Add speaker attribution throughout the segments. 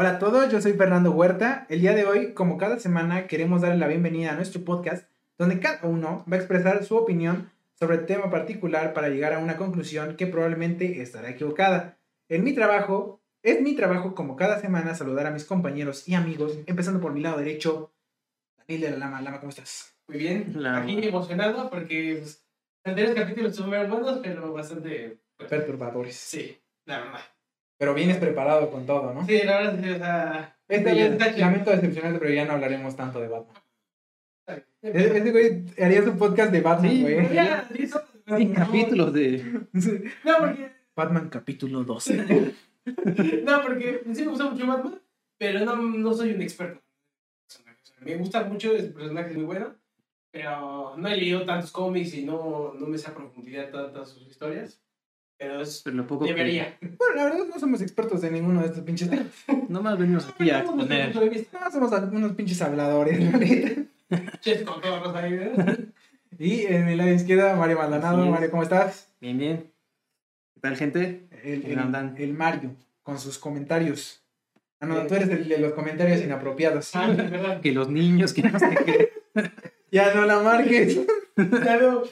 Speaker 1: Hola a todos, yo soy Fernando Huerta. El día de hoy, como cada semana, queremos darle la bienvenida a nuestro podcast, donde cada uno va a expresar su opinión sobre el tema particular para llegar a una conclusión que probablemente estará equivocada. En mi trabajo, es mi trabajo como cada semana saludar a mis compañeros y amigos, empezando por mi lado derecho, Daniel de la Lama. Lama, ¿cómo estás?
Speaker 2: Muy bien,
Speaker 3: La-
Speaker 2: aquí emocionado porque pues, los anteriores capítulos estuvieron buenos, pero bastante. pues,
Speaker 1: Perturbadores.
Speaker 2: sí, la verdad.
Speaker 1: Pero vienes preparado con todo, ¿no?
Speaker 2: Sí, la verdad, sí, o sea.
Speaker 1: Esta vez,
Speaker 2: está chido.
Speaker 1: lamento decepcionarte, pero ya no hablaremos tanto de Batman. E- Ese güey haría su podcast de Batman,
Speaker 3: Sí,
Speaker 1: güey.
Speaker 2: Ya, sí, eso-
Speaker 3: Sí, capítulos de.
Speaker 2: No, porque.
Speaker 1: Batman capítulo 2.
Speaker 2: No, porque sí me gusta mucho Batman, pero no, no soy un experto. Me gusta mucho, el personaje es muy bueno, pero no he leído tantos cómics y no, no me sé a profundidad tantas sus historias. Pero es,
Speaker 3: Pero lo poco que-
Speaker 2: debería.
Speaker 1: Bueno, la verdad no somos expertos en ninguno de estos pinches temas.
Speaker 3: Nomás venimos aquí a exponer.
Speaker 1: No, somos unos pinches habladores,
Speaker 2: ¿eh?
Speaker 1: Y en mi lado izquierda, Mario Maldonado. Mario, ¿cómo estás?
Speaker 3: Bien, bien. ¿Qué tal, gente?
Speaker 1: El,
Speaker 3: ¿Cómo
Speaker 1: el-
Speaker 3: andan?
Speaker 1: el Mario, con sus comentarios. Ah, no,
Speaker 2: Bien.
Speaker 1: tú eres el de los comentarios inapropiados.
Speaker 2: Ah, es verdad.
Speaker 3: Que los niños, que no sé qué.
Speaker 1: Ya no la marques.
Speaker 2: Claro,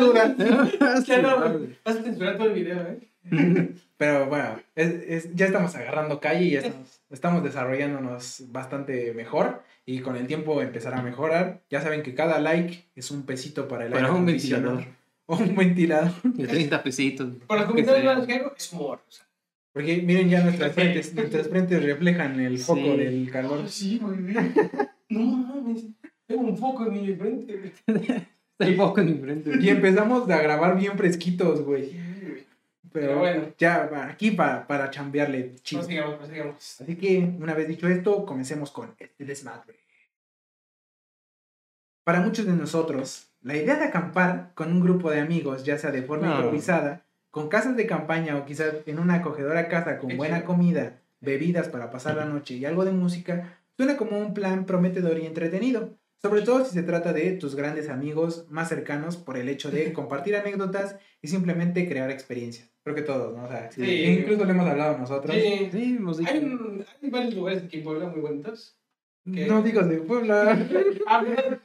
Speaker 1: Dura.
Speaker 2: claro. Vas a censurar todo el video, ¿eh?
Speaker 1: Pero bueno, es, es- ya estamos agarrando calle y ya estamos, estamos desarrollándonos bastante mejor. Y con el tiempo empezará a mejorar. Ya saben que cada like es un pesito para el
Speaker 3: Para
Speaker 1: aire
Speaker 3: un ventilador.
Speaker 1: O un ventilador.
Speaker 3: De 30 pesitos.
Speaker 2: Por los comentarios malos que hago, es humor. O sea.
Speaker 1: Porque miren ya nuestras frentes, nuestras frentes reflejan el foco
Speaker 3: Sí.
Speaker 1: del calor.
Speaker 2: Ah, sí, muy bien. No mames, tengo un foco en mi frente.
Speaker 3: Está el foco en mi frente.
Speaker 1: Y empezamos a grabar bien fresquitos, güey. Pero,
Speaker 2: Pero bueno.
Speaker 1: ya va, aquí para, para chambearle chido.
Speaker 2: Prosigamos, prosigamos.
Speaker 1: Así que, una vez dicho esto, comencemos con este desmadre. Para muchos de nosotros, la idea de acampar con un grupo de amigos, ya sea de forma
Speaker 3: No.
Speaker 1: improvisada, con casas de campaña o quizás en una acogedora casa con buena comida, bebidas para pasar la noche y algo de música, suena como un plan prometedor y entretenido. Sobre todo si se trata de tus grandes amigos más cercanos por el hecho de compartir anécdotas y simplemente crear experiencias. Creo que todos, ¿no? O sea,
Speaker 3: Sí.
Speaker 1: incluso lo hemos hablado nosotros.
Speaker 2: Sí,
Speaker 3: Sí, hemos dicho.
Speaker 2: hay, hay varios lugares aquí en Puebla muy bonitos. ¿Qué?
Speaker 1: No digas de Puebla.
Speaker 2: Ah,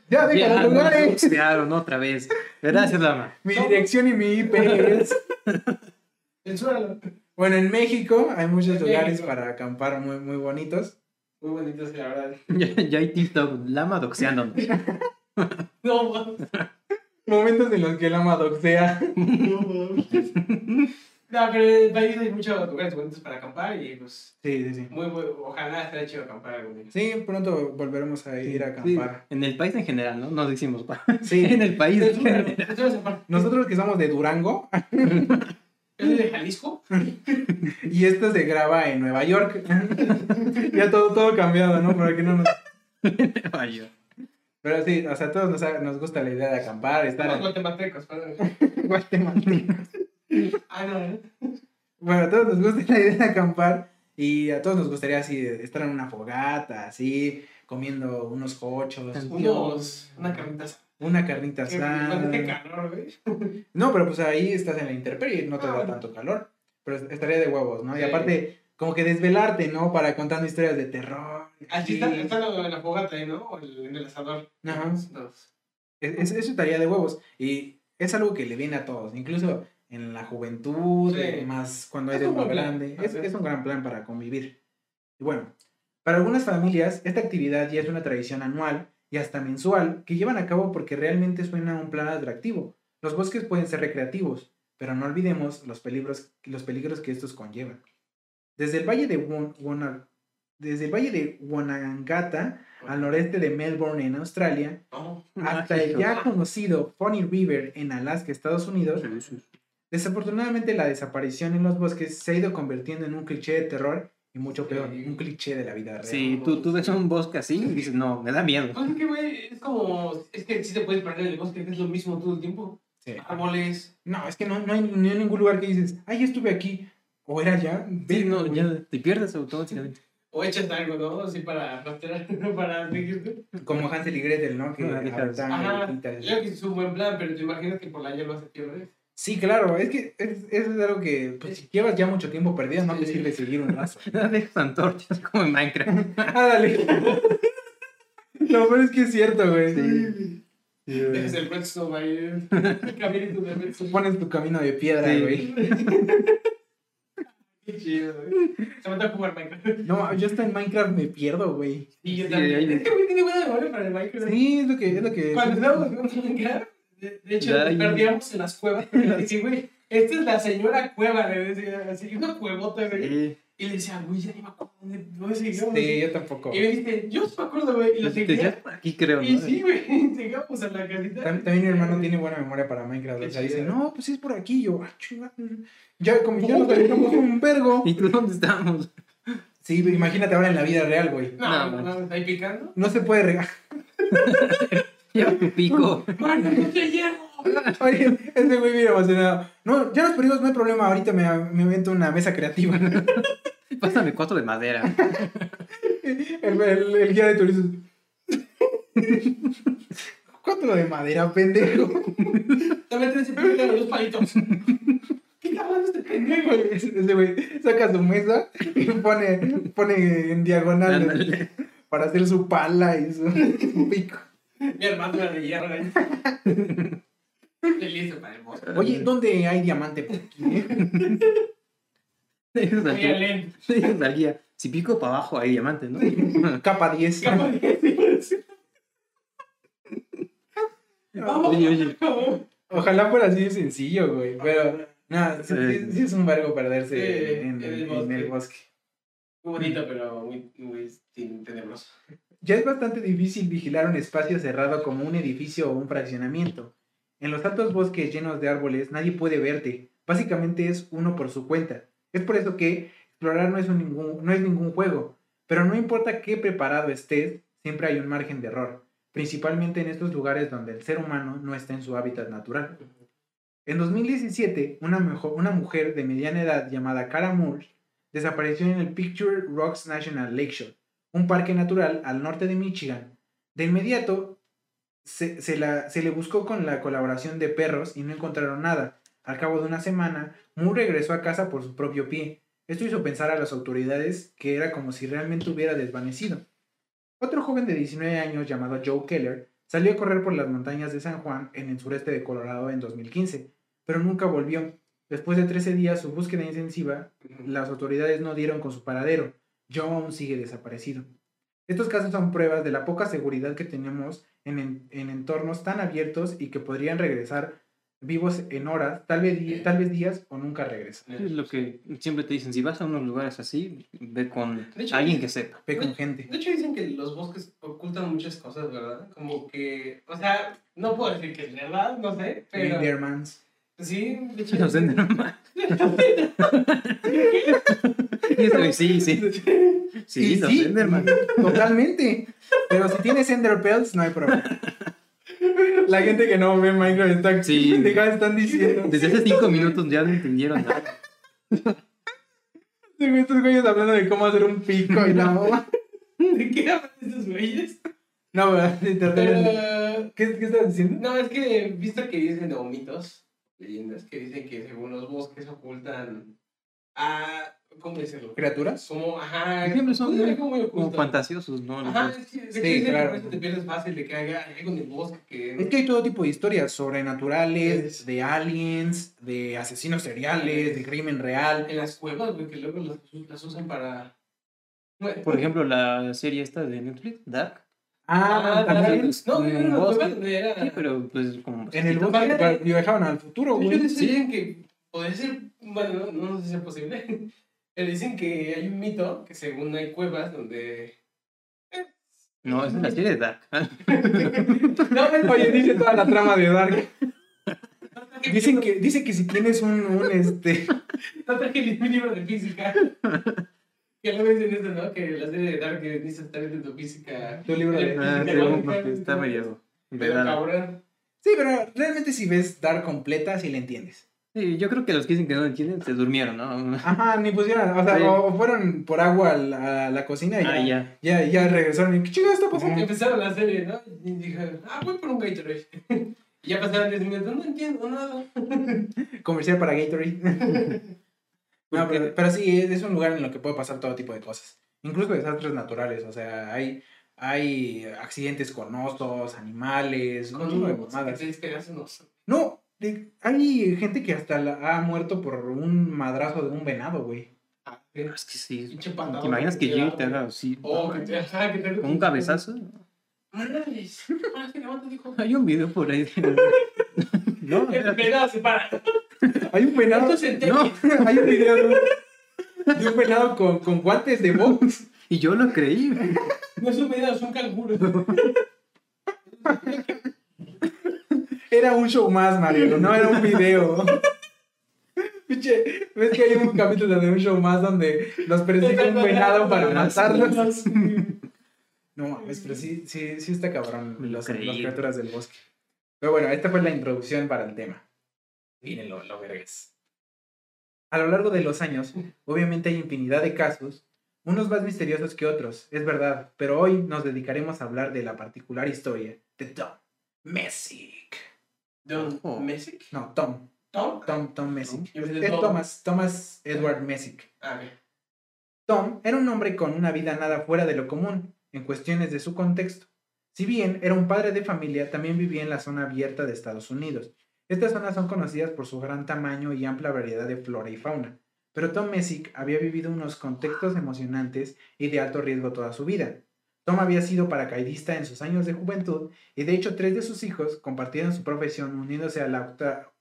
Speaker 1: ya, deja los lugares.
Speaker 3: boxearon otra vez. Gracias, Lama.
Speaker 1: Mi dirección y mi IP es. Bueno, en México hay muchos
Speaker 2: En
Speaker 1: lugares
Speaker 2: México.
Speaker 1: para acampar muy, muy bonitos.
Speaker 2: Muy bonitos, la verdad.
Speaker 3: Ya, ya hay TikTok. Lama doxeándonos.
Speaker 2: No.
Speaker 1: Momentos en los que el ama doxea.
Speaker 2: no, pero en el país hay muchos lugares bonitos para acampar y pues
Speaker 1: Sí, sí, sí.
Speaker 2: muy, muy ojalá esté chido acampar algún día.
Speaker 1: Sí, pronto volveremos a ir a
Speaker 3: Sí,
Speaker 1: acampar.
Speaker 3: En el país en general, ¿no? No decimos. pa.
Speaker 1: Sí.
Speaker 3: En el país en general.
Speaker 1: Nosotros que somos de Durango
Speaker 2: Soy de Jalisco.
Speaker 1: y esto se graba en Nueva York. ya todo, todo cambiado, ¿no? Para que no nos...
Speaker 3: Nueva York.
Speaker 1: Pero sí, o sea, a todos nos, nos gusta la idea de acampar, estar en
Speaker 2: guatemaltecos, padre.
Speaker 1: Guatemala.
Speaker 2: Ah, no, ¿eh?
Speaker 1: Bueno, a todos nos gusta la idea de acampar y a todos nos gustaría así estar en una fogata, así, comiendo unos hochos,
Speaker 2: Unos, una carnita asada.
Speaker 1: una carnita asada.
Speaker 2: calor, güey.
Speaker 1: No, pero pues ahí estás en la intemperie y no te
Speaker 2: Ah,
Speaker 1: da
Speaker 2: bueno.
Speaker 1: tanto calor. Pero estaría de huevos, ¿no? Y
Speaker 2: Sí.
Speaker 1: aparte, como que desvelarte, ¿no? Para contando historias de terror.
Speaker 2: Así
Speaker 1: Sí.
Speaker 2: está, está en la fogata ahí, ¿no? O el- en el asador.
Speaker 1: Ajá.
Speaker 2: Dos.
Speaker 1: Es- es- eso estaría de huevos. Y es algo que le viene a todos, incluso en la juventud,
Speaker 2: Sí.
Speaker 1: más cuando
Speaker 2: Es
Speaker 1: eres
Speaker 2: un
Speaker 1: más grande. Es.
Speaker 2: es
Speaker 1: un gran plan para convivir. Y bueno, para algunas familias, esta actividad ya es una tradición anual y hasta mensual que llevan a cabo porque realmente suena un plan atractivo. Los bosques pueden ser recreativos, pero no olvidemos los peligros, los peligros que estos conllevan. Desde el valle de Won- desde el valle de Wonangata al noreste de Melbourne en Australia,
Speaker 2: No.
Speaker 1: hasta el ya conocido Funny River en Alaska, Estados Unidos, desafortunadamente la desaparición en los bosques se ha ido convirtiendo en un cliché de terror y mucho peor,
Speaker 2: Sí.
Speaker 1: un cliché de la vida real.
Speaker 3: Sí, tú, tú ves un bosque así y dices, no, me da miedo.
Speaker 2: Pues es que, güey, es como. Es que sí te puedes perder en el bosque, que es lo mismo todo el tiempo.
Speaker 1: Sí.
Speaker 2: Árboles.
Speaker 1: No, es que no, no, hay, no hay ningún lugar que dices, ay, yo estuve aquí, o era allá.
Speaker 3: Sí, no,
Speaker 1: güey.
Speaker 3: ya te pierdes automáticamente.
Speaker 2: O echas algo, ¿no? Así para rastrear, para seguirte.
Speaker 1: Como Hansel y Gretel, ¿no? Que
Speaker 3: Ah,
Speaker 2: Ajá. Yo que es un buen plan, pero te imaginas que por la hierba se pierde.
Speaker 1: Sí, claro, es que es, es algo que pues, si llevas ya mucho tiempo perdido, no te
Speaker 2: Sí.
Speaker 1: sirve seguir un lazo.
Speaker 3: No dejas antorchas como en Minecraft.
Speaker 1: Ah, dale. Lo peor es que es cierto, güey.
Speaker 3: Sí.
Speaker 2: Dejas el redstone ahí. El caminito de redstone.
Speaker 1: Pones tu camino de piedra,
Speaker 3: Sí.
Speaker 1: güey.
Speaker 2: Qué chido, güey. Se me a jugar Minecraft.
Speaker 1: No, yo hasta en Minecraft me pierdo, güey.
Speaker 2: Y yo
Speaker 3: Sí,
Speaker 2: también. Es que güey tiene buena memoria para el Minecraft.
Speaker 1: Sí, es lo que... Es lo que
Speaker 2: Cuando jugando Minecraft, de, de hecho,
Speaker 3: Ya,
Speaker 2: nos
Speaker 3: ya.
Speaker 2: perdíamos en las cuevas. Y le decía, güey, esta es la señora cueva, le decía así, una cuevota, güey.
Speaker 3: Sí.
Speaker 2: Y le decía, güey, ya ni me acuerdo dónde, seguíamos.
Speaker 1: Sí, yo tampoco.
Speaker 2: Y me dijiste, yo sí me acuerdo, güey. Y lo seguía.
Speaker 3: decías por aquí, creo, ¿no?
Speaker 2: Y sí, güey, llegamos a la casita.
Speaker 1: Tam- También mi hermano tiene buena memoria para Minecraft. O sea, dice, no, pues es por aquí. Yo, ah, chinga. Ya, como ya nos aventamos un vergo.
Speaker 3: ¿Y tú dónde estábamos?
Speaker 1: Sí, imagínate ahora en la vida real, güey.
Speaker 2: No,
Speaker 3: No,
Speaker 2: no, no, ahí picando.
Speaker 1: No se puede regar.
Speaker 3: Lleva tu pico.
Speaker 2: ¡Mano, no te!
Speaker 1: Oye, ese güey viene emocionado. No, ya nos perdimos, no hay problema. Ahorita me, me invento una mesa creativa.
Speaker 3: Pásame cuatro de madera.
Speaker 1: El, el, el guía de turistas. Cuatro de madera, pendejo.
Speaker 2: También te decía, los palitos. ¿Qué está hablando este pendejo?
Speaker 1: Ese güey saca su mesa y pone, pone en diagonal
Speaker 3: Ándale.
Speaker 1: para hacer su pala y su pico.
Speaker 2: Mi hermano era de hierro, listo para el bosque.
Speaker 1: Oye, ¿dónde hay diamante por aquí? eh?
Speaker 3: Le dices al
Speaker 2: Voy a
Speaker 3: guía- Si pico para abajo hay diamantes, ¿no?
Speaker 1: Capa 10.
Speaker 2: Capa de- Vamos,
Speaker 3: Oye, oye.
Speaker 1: Ojalá fuera así de sencillo, güey. Pero, nada, sí, sí- sí es un vergo perderse
Speaker 2: Sí,
Speaker 1: en,
Speaker 2: en el
Speaker 1: en
Speaker 2: bosque.
Speaker 1: el bosque.
Speaker 2: Muy bonito, pero muy, muy tenebroso.
Speaker 1: Ya es bastante difícil vigilar un espacio cerrado como un edificio o un fraccionamiento. En los altos bosques llenos de árboles nadie puede verte. Básicamente es uno por su cuenta. Es por eso que explorar no es, un ningún, no es ningún juego. Pero no importa qué preparado estés, siempre hay un margen de error. Principalmente en estos lugares donde el ser humano no está en su hábitat natural. En 2017, una, mejo- una mujer de mediana edad llamada Cara Moore desapareció en el Picture Rocks National Lakeshore, un parque natural al norte de Michigan. De inmediato, se, se la- se le buscó con la colaboración de perros y no encontraron nada. Al cabo de una semana, Moore regresó a casa por su propio pie. Esto hizo pensar a las autoridades que era como si realmente hubiera desvanecido. Otro joven de 19 años llamado Joe Keller salió a correr por las montañas de San Juan en el sureste de Colorado en 2015, pero nunca volvió. Después de 13 días, su búsqueda intensiva, las autoridades no dieron con su paradero. Joe aún sigue desaparecido. Estos casos son pruebas de la poca seguridad que tenemos en, en- en entornos tan abiertos y que podrían regresar vivos en horas, tal vez, tal vez días o nunca regresan.
Speaker 3: Es lo que siempre te dicen, si vas a unos lugares así, ve con
Speaker 2: hecho,
Speaker 3: alguien que sepa.
Speaker 1: Ve con gente.
Speaker 2: De hecho dicen que los bosques ocultan muchas cosas, ¿verdad? Como que, o sea, no puedo decir que es verdad, no sé, pero. Sí, de hecho.
Speaker 3: Los Enderman. Y esto, sí, sí. Sí,
Speaker 1: Y
Speaker 3: los
Speaker 1: sí,
Speaker 3: Enderman.
Speaker 1: Totalmente. Pero si tienes Ender Pearls, no hay problema. La gente que no ve Minecraft está
Speaker 3: Sí.
Speaker 1: están diciendo.
Speaker 3: Desde hace cinco minutos ya no entendieron nada.
Speaker 1: Estos güeyes hablando de cómo hacer un pico y la mamá.
Speaker 2: ¿De qué hablan esos güeyes?
Speaker 1: No, ¿verdad?
Speaker 2: Pero,
Speaker 1: ¿Qué, ¿Qué estás diciendo?
Speaker 2: no, es que he visto que dicen o mitos, leyendas, que dicen que según los bosques ocultan a. ¿Cómo decirlo?
Speaker 1: ¿Criaturas?
Speaker 2: Como, ajá.
Speaker 3: Siempre son muy- Como
Speaker 2: oculto.
Speaker 3: fantasiosos, ¿no?
Speaker 2: Ajá, es que,
Speaker 1: Sí,
Speaker 2: que
Speaker 1: claro.
Speaker 2: por eso te pierdes fácil de que haya algo en el bosque que.
Speaker 1: Es que hay todo tipo de historias sobrenaturales, de aliens, de asesinos seriales, de crimen real.
Speaker 2: En las cuevas, güey, que luego las, las usan para. Bueno,
Speaker 3: Por ejemplo, la serie esta de Netflix, Dark.
Speaker 1: Ah,
Speaker 2: Ah,
Speaker 1: también.
Speaker 2: No, cuevas donde era.
Speaker 3: Sí, pero pues como...
Speaker 1: En el bosque viajaban al futuro, güey.
Speaker 2: dicen que podría ser. Bueno, no, no sé si sea posible. Pero dicen que hay un mito que según hay cuevas donde.
Speaker 3: No, esa es la serie de Dark.
Speaker 2: No, es-
Speaker 1: Oye, dice toda la trama de Dark.
Speaker 2: no
Speaker 1: Dicen que, dice que si tienes un, un este.
Speaker 2: No traje mi libro de física. Que luego dicen eso, ¿no? Que la serie de Dark estar en tu física.
Speaker 1: Tu libro de
Speaker 3: Ah,
Speaker 2: Sí,
Speaker 3: está medio...
Speaker 2: Pero cabrón.
Speaker 1: Sí, pero realmente si ves Dark completa, sí le entiendes.
Speaker 3: Sí, yo creo que los que dicen que no entienden se durmieron, ¿no?
Speaker 1: Ajá, ni pusieron, o sea,
Speaker 3: Sí.
Speaker 1: o fueron por agua a la, a la cocina y ya,
Speaker 3: Ah, ya.
Speaker 1: ya, ya regresaron. y, ¿Qué chingada está pasando?
Speaker 2: Empezaron la serie, ¿no? Y dije, ah, voy por un Gatorade. Y ya pasaron 10 minutos, no entiendo nada.
Speaker 1: Comercial para Gatorade. No, pero, pero sí, es un lugar en el que puede pasar todo tipo de cosas. Incluso desastres naturales. O sea, hay, hay accidentes con osos, animales, un
Speaker 2: Con
Speaker 1: chingo de
Speaker 2: un
Speaker 1: mamadas. No, de- hay gente que hasta la- ha muerto por un madrazo de un venado, güey.
Speaker 2: Ah,
Speaker 3: Pero es que sí. ¿Te imaginas que llegue y te haga así?
Speaker 2: Oh, que te ajá, que te
Speaker 3: Con un cabezazo.
Speaker 2: Ah.
Speaker 3: Hay un video por ahí. no,
Speaker 2: El venado se para.
Speaker 1: Hay un venado. No, hay un video de un, de un venado con, con guantes de box.
Speaker 3: Y yo lo creí.
Speaker 2: No es un venado, es un canguro.
Speaker 1: Era un show más, Mario, no era un video. Pinche, ¿ves que hay un capítulo de un show más donde los persigue un venado para matarlos? No mames, pero sí, sí, sí está cabrón los, las criaturas del bosque. Pero bueno, esta fue la introducción para el tema. Miren lo, lo vergas. A lo largo de los años, obviamente hay infinidad de casos, unos más misteriosos que otros, es verdad, pero hoy nos dedicaremos a hablar de la particular historia de Tom Messick.
Speaker 2: Don
Speaker 3: Oh.
Speaker 2: Messick.
Speaker 1: No, Tom,
Speaker 2: Tom.
Speaker 1: Tom, Tom Messick.
Speaker 2: Pensé
Speaker 1: Es
Speaker 2: Tom.
Speaker 1: Thomas, Thomas Edward Messick.
Speaker 2: Ah.
Speaker 1: Tom era un hombre con una vida nada fuera de lo común en cuestiones de su contexto. Si bien era un padre de familia, también vivía en la zona abierta de Estados Unidos. Estas zonas son conocidas por su gran tamaño y amplia variedad de flora y fauna. Pero Tom Messick había vivido unos contextos emocionantes y de alto riesgo toda su vida. Tom había sido paracaidista en sus años de juventud y de hecho tres de sus hijos compartieron su profesión uniéndose a la octa-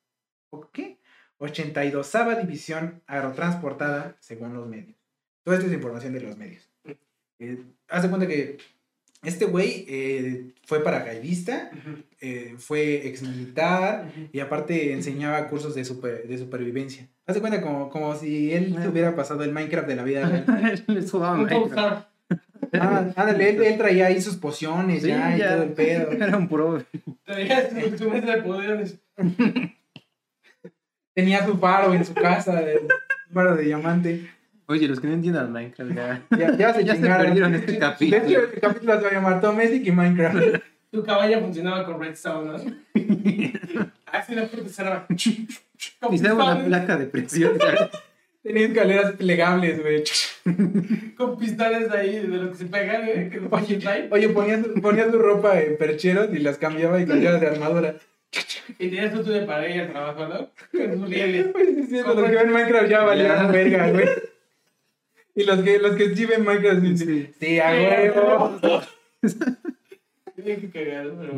Speaker 1: ¿o ¿qué? 82 División Aerotransportada según los medios. Toda esta es información de los medios. Eh, haz de cuenta que este güey eh, fue paracaidista, eh, fue exmilitar y aparte enseñaba cursos de, super- de supervivencia. Haz de cuenta como, como si él hubiera pasado el Minecraft de la vida real.
Speaker 2: Un
Speaker 3: Minecraft.
Speaker 1: Ah, ándale, él, él traía ahí sus pociones
Speaker 3: Sí,
Speaker 1: ya, y todo el pedo.
Speaker 3: Era un pro.
Speaker 2: Tu mesa de poderes.
Speaker 1: Tenía su faro en su casa, el faro de diamante.
Speaker 3: Oye, los que no entiendan Minecraft ya.
Speaker 1: Ya, ya se
Speaker 3: Ya se perdieron este
Speaker 1: De
Speaker 3: capítulo.
Speaker 1: hecho, el capítulo se va a llamar Tom Messick y Minecraft.
Speaker 2: Tu cabaña funcionaba con redstone, ¿no? Así la puerta cerraba. Con
Speaker 3: Hicimos una placa de presión.
Speaker 1: Tenía escaleras plegables, güey.
Speaker 2: con pistones ahí de los que se pegan, ¿eh? Que lo
Speaker 1: Oye, oye ponía, su- ponía su ropa en percheros y las cambiaba y cambiaba de armadura.
Speaker 2: Y tenías tu túnel para ir al trabajo, ¿no? Con sus rieles.
Speaker 1: Pues sí, sí, los que ven Minecraft ya
Speaker 3: Ya.
Speaker 1: verga, güey. Y los que, los que ven Minecraft dicen,
Speaker 3: Sí.
Speaker 1: sí, a huevo.
Speaker 2: Tienen que cagar, pero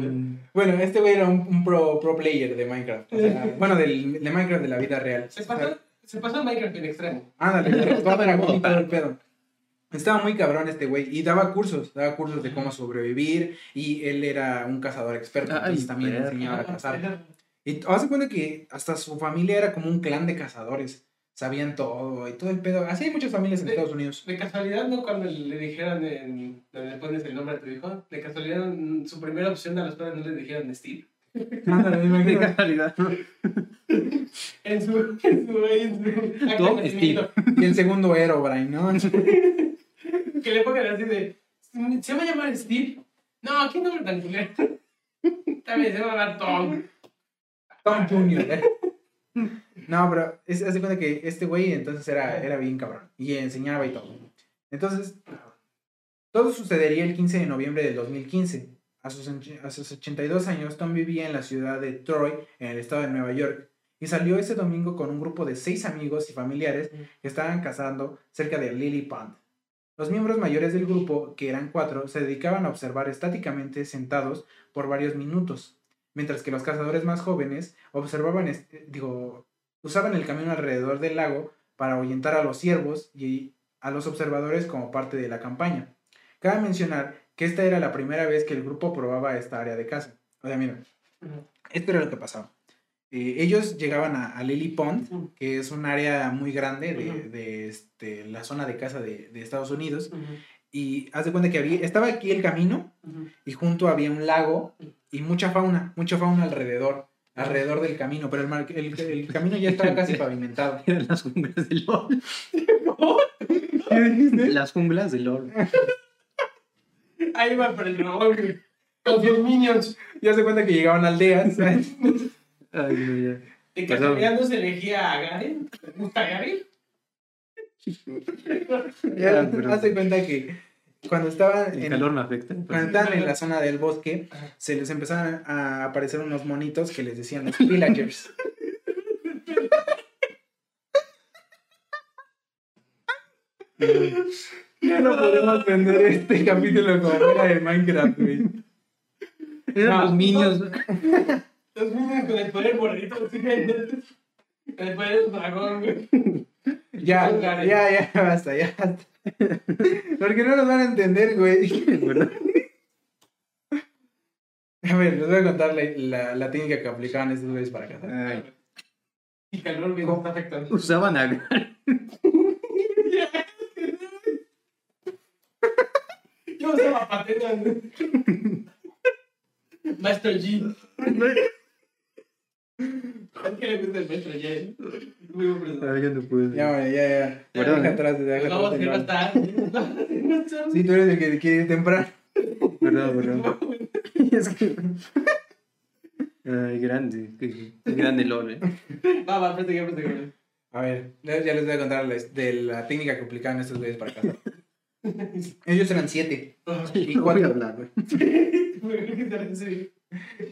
Speaker 2: bueno.
Speaker 1: Este güey era un, un pro, pro player de Minecraft. O sea, bueno, del, de Minecraft de la vida real.
Speaker 2: Se pasó, se pasó Minecraft en extremo.
Speaker 1: Ándale, todo todo el pedo. Estaba muy cabrón este güey y daba cursos, daba cursos de cómo sobrevivir y él era un cazador experto,
Speaker 3: Ay,
Speaker 1: entonces también
Speaker 3: perro.
Speaker 1: enseñaba a cazar. Y hace cuenta que hasta su familia era como un clan de cazadores, sabían todo y todo el pedo. Así hay muchas familias en. Estados Unidos.
Speaker 2: De casualidad, ¿no? Cuando le dijeron, en, le pones el nombre a tu hijo, de casualidad, mm, su primera opción a los padres no le dijeron Steve.
Speaker 1: Ándale,
Speaker 3: De casualidad.
Speaker 2: En su, en su, en su
Speaker 3: Tom
Speaker 2: nacimiento.
Speaker 1: Y el segundo era Brian, ¿no?
Speaker 2: Que le pongan así de, ¿se va a llamar Steve? No, ¿qué nombre tan culero? También se va a llamar Tom.
Speaker 1: Tom Jr. ¿eh? No, pero es, haz de cuenta que este güey entonces era, era bien cabrón y enseñaba y todo. Entonces, todo sucedería el 15 de noviembre del 2015. A sus, a sus 82 años, Tom vivía en la ciudad de Troy, en el estado de Nueva York, y salió ese domingo con un grupo de seis amigos y familiares que estaban cazando cerca de Lily Pond. Los miembros mayores del grupo, que eran cuatro, se dedicaban a observar estáticamente sentados por varios minutos, mientras que los cazadores más jóvenes observaban, digo, usaban el camino alrededor del lago para ahuyentar a los ciervos y a los observadores como parte de la campaña. Cabe mencionar que esta era la primera vez que el grupo probaba esta área de caza. O sea, mira, esto era lo que pasaba. Eh, ellos llegaban a, a Lily Pond, que es un área muy grande de, de, este, la zona de caza de, de Estados Unidos. Y haz de cuenta que había, estaba aquí el camino y junto había un lago y mucha fauna, mucha fauna alrededor, alrededor del camino, pero el, mar- el- el camino ya estaba casi pavimentado.
Speaker 3: Eran las junglas del LOL.
Speaker 1: ¿Qué dijiste?
Speaker 3: Las junglas del LOL.
Speaker 2: Ahí va por el güey. Con sus minions.
Speaker 1: Ya se cuenta que llegaban aldeas.
Speaker 3: Ay, no, ya.
Speaker 2: De casualidad no se elegía a Garen. ¿Te gusta Garen?
Speaker 1: Ya
Speaker 3: pero-
Speaker 1: hace cuenta que cuando estaban
Speaker 3: El
Speaker 1: en,
Speaker 3: calor no afecta.
Speaker 1: cuando estaban en la zona del bosque, se les empezaron a aparecer unos monitos que les decían los villagers. Ya no podemos vender este capítulo como fuera de Minecraft, güey.
Speaker 3: Eran
Speaker 2: No,
Speaker 3: los minions.
Speaker 2: Los minions con el poder gordito. Con el poder dragón, güey.
Speaker 1: Ya, ya, ya, basta, ya basta. Porque no nos van a entender, güey. A ver, les voy a contar la, la, la técnica que aplicaban estos güeyes para cazar.
Speaker 3: Ay,
Speaker 2: Y calor está afectando.
Speaker 3: usaban a
Speaker 2: Yo usaba patena, güey. Maestro G. ¿A qué le gusta el maestro G? Muy buen personaje.
Speaker 3: Ay, yo no.
Speaker 1: Ya, güey, ya, ya.
Speaker 3: Perdón,
Speaker 1: Deja
Speaker 3: ¿eh?
Speaker 1: atrás, deja
Speaker 2: Vamos a
Speaker 1: atrás. balón.
Speaker 2: tarde.
Speaker 1: Sí, tú eres el que quiere ir temprano.
Speaker 3: Verdad, verdad. Es que... Ay, grande. grande LOL, eh.
Speaker 2: Va, va, preste preste.
Speaker 1: A ver, ya les voy a contar de la técnica que aplicaban estos güeyes para cazar. Ellos eran siete. Y
Speaker 3: No voy a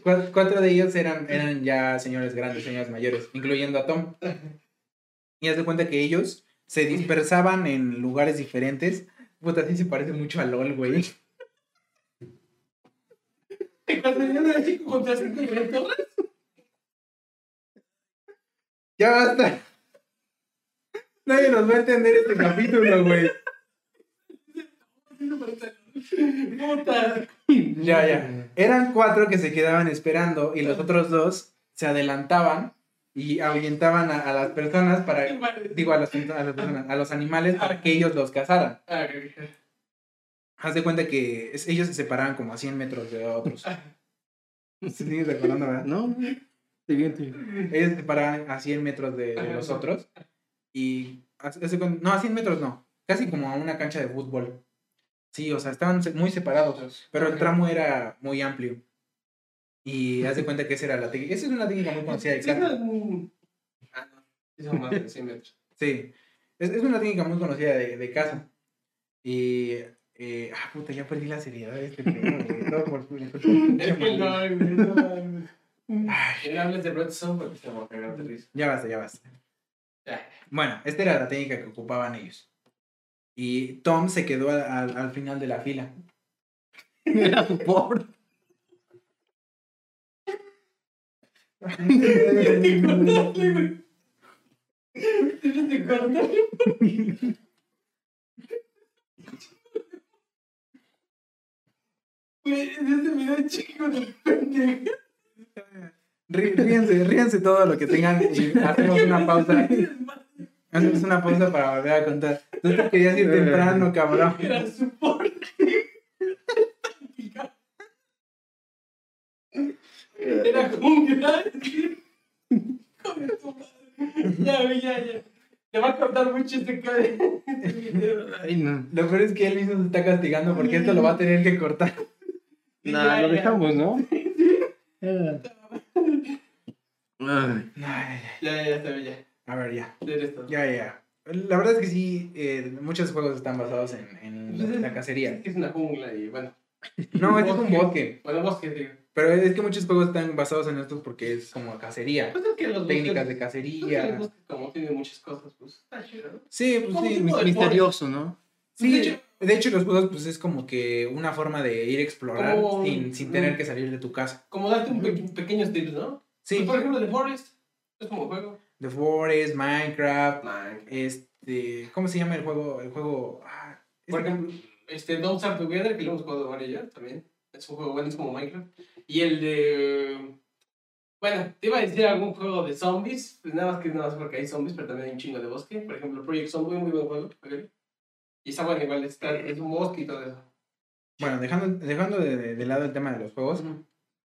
Speaker 1: cuatro, cuatro de ellos eran, eran ya señores grandes, señores mayores, incluyendo a Tom. Y haz de cuenta que ellos se dispersaban en lugares diferentes. Puta, sí se parece mucho a LOL, güey. Ya basta. Nadie nos va a entender este capítulo, güey. Ya, ya. Eran cuatro que se quedaban esperando y los otros dos se adelantaban y ahuyentaban a, a las personas para, digo, a las, a las personas, a los animales para que ellos los cazaran.
Speaker 2: Ah, ok, ok.
Speaker 1: Haz de cuenta que es- ellos se separaban como a 100 metros de otros. ¿Se sigues recordando, verdad?
Speaker 3: No, bien.
Speaker 1: Ellos se separaban a 100 metros de, de los otros y... cuen- No, a 100 metros no. Casi como a una cancha de fútbol. Sí, o sea, estaban muy separados. Pero el tramo era muy amplio. Y haz de cuenta que esa era la técnica. Esa es una técnica muy conocida de caza.
Speaker 2: Ah, no. Sí, son más de 100 metros.
Speaker 1: Sí. Es, es una técnica muy conocida de, de caza. Y. eh, ah, puta, ya perdí la seriedad de este por- por- por-
Speaker 2: que no, no, güey.
Speaker 1: Ay,
Speaker 2: hables de porque se va a cagar de risa.
Speaker 1: ya basta, ya basta. Bueno, esta era la técnica que ocupaban ellos. Y Tom se quedó al, al- al final de la fila.
Speaker 3: Era support.
Speaker 2: Tienes que cortar. Güey, es este video chico de pendejo.
Speaker 1: Rí- Ríense, ríense todo lo que tengan y hacemos una pausa. Hacemos una pausa para volver a contar. Tú te querías ir temprano, cabrón.
Speaker 2: Era support. Era jungla. Joder, tu madre. Ya, ya, ya. Te va a cortar mucho este cara.
Speaker 3: Ay, no.
Speaker 1: Lo peor es que él mismo se está castigando porque esto lo va a tener que cortar.
Speaker 3: Nah, lo
Speaker 2: Ya, ya.
Speaker 3: dejamos, ¿no? Ay.
Speaker 2: Ya, ya, bien, ya.
Speaker 1: a ver, ya. Ya, ya. La verdad es que sí, eh, muchos juegos están basados en, en la cacería.
Speaker 2: Es una jungla y bueno.
Speaker 1: No, este es un bosque.
Speaker 2: Bueno, bosque, digo.
Speaker 1: Pero es que muchos juegos están basados en estos porque es como cacería.
Speaker 2: Pues es que los
Speaker 1: Técnicas de
Speaker 2: pues
Speaker 1: cacería.
Speaker 2: como tienen muchas cosas, pues está chido.
Speaker 1: Sí, pues sí.
Speaker 3: Misterioso, ¿no?
Speaker 1: Sí,
Speaker 2: De hecho-
Speaker 1: de hecho los juegos pues es como que una forma de ir a explorar
Speaker 2: Como-
Speaker 1: sin, sin tener que salir de tu casa.
Speaker 2: Como darte un pe- pequeños tips, ¿no?
Speaker 1: Sí,
Speaker 2: Pues, por ejemplo, The Forest. Es como juego.
Speaker 1: The Forest, Minecraft,
Speaker 2: Man.
Speaker 1: este, ¿cómo se llama el juego? El juego, ah,
Speaker 2: Por ejemplo, este Don't Starve Together, que lo hemos jugado varios ya también. Es un juego bueno, es como Minecraft. Y el de. Bueno, te iba a decir algún juego de zombies, pues nada más que nada más porque hay zombies, pero también hay un chingo de bosque. Por ejemplo, Project Zombie, muy buen juego. Y está bueno, igual, está, es un bosque y todo eso.
Speaker 1: bueno, dejando, dejando de, de- de lado el tema de los juegos,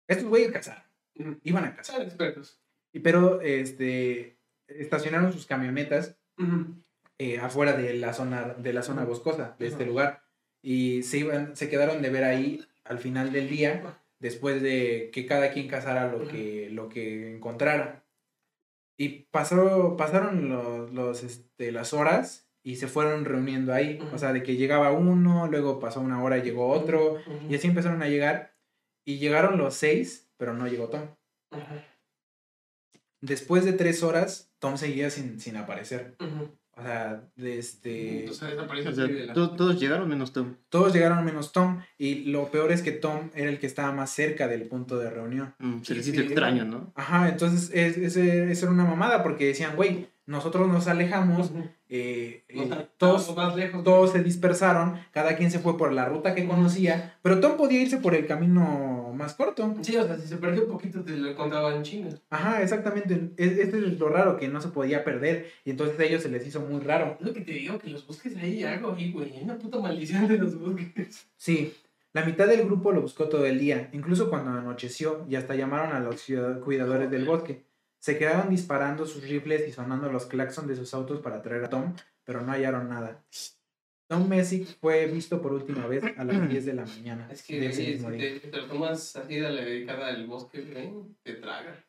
Speaker 1: estos güeyes cazaron,
Speaker 2: Ujú.
Speaker 1: iban a cazar.
Speaker 2: Son expertos.
Speaker 1: Y pero, este, estacionaron sus camionetas eh, afuera de la zona, de la zona boscosa de este lugar. Y se, iban, se quedaron de ver ahí al final del día después de que cada quien cazara lo que, lo que encontrara. Y pasó, pasaron los, los, este, las horas y se fueron reuniendo ahí. O sea, de que llegaba uno, luego pasó una hora y llegó otro, y así empezaron a llegar. Y llegaron los seis, pero no llegó Tom. Después de tres horas, Tom seguía sin, sin aparecer. O sea, de este...
Speaker 2: O sea,
Speaker 3: O sea, todos llegaron menos Tom.
Speaker 1: Todos llegaron menos Tom. Y lo peor es que Tom era el que estaba más cerca del punto de reunión.
Speaker 3: Mm, se les
Speaker 2: sí,
Speaker 3: hizo extraño, ¿no?
Speaker 1: Ajá, entonces es, ese- eso era una mamada porque decían, güey, nosotros nos alejamos, eh, eh, todos,
Speaker 2: más lejos.
Speaker 1: todos se dispersaron, cada quien se fue por la ruta que conocía, pero Tom podía irse por el camino más corto.
Speaker 2: Sí, o sea, si se perdió un poquito te lo encontraban chinga.
Speaker 1: Ajá, exactamente. Es- Esto es lo raro, que no se podía perder. Y entonces a ellos se les hizo muy raro.
Speaker 2: Es lo que te digo, que los bosques hay algo ahí, güey. Hay una puta maldición de los bosques.
Speaker 1: Sí, la mitad del grupo lo buscó todo el día, incluso cuando anocheció y hasta llamaron a los cuidadores del bosque. Se quedaron disparando sus rifles y sonando los claxon de sus autos para traer a Tom, pero no hallaron nada. Tom Messick fue visto por última vez a las 10 de la mañana.
Speaker 2: Es que si te, te lo tomas así de la dedicada al bosque, güey, te traga.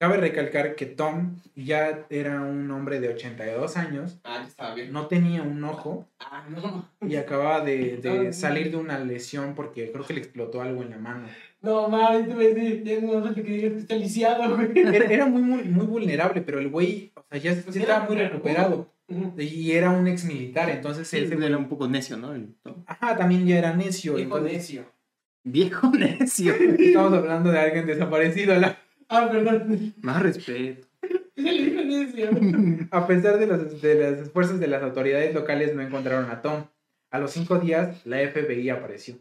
Speaker 1: Cabe recalcar que Tom ya era un hombre de 82 años,
Speaker 2: Ah, ya estaba bien.
Speaker 1: no tenía un ojo
Speaker 2: Ah, no.
Speaker 1: y acababa de, de salir de una lesión porque creo que le explotó algo en la mano.
Speaker 2: No, mames, ya no falta que digas que está lisiado, güey.
Speaker 1: Era, era muy, muy, muy vulnerable, pero el güey, o sea, ya, ya
Speaker 2: Pues
Speaker 1: estaba muy recuperado. Y era un ex militar, entonces
Speaker 3: Sí,
Speaker 1: ese güey-
Speaker 3: era un poco necio, ¿no? El Tom.
Speaker 1: Ajá, también ya era necio. Entonces-
Speaker 2: necio.
Speaker 3: Viejo necio.
Speaker 1: Estamos hablando de alguien desaparecido. la-
Speaker 2: Ah, perdón.
Speaker 3: Más respeto.
Speaker 2: Es el hijo necio.
Speaker 1: A pesar de los, de los esfuerzos de las autoridades locales, no encontraron a Tom. A los cinco días, la FBI apareció,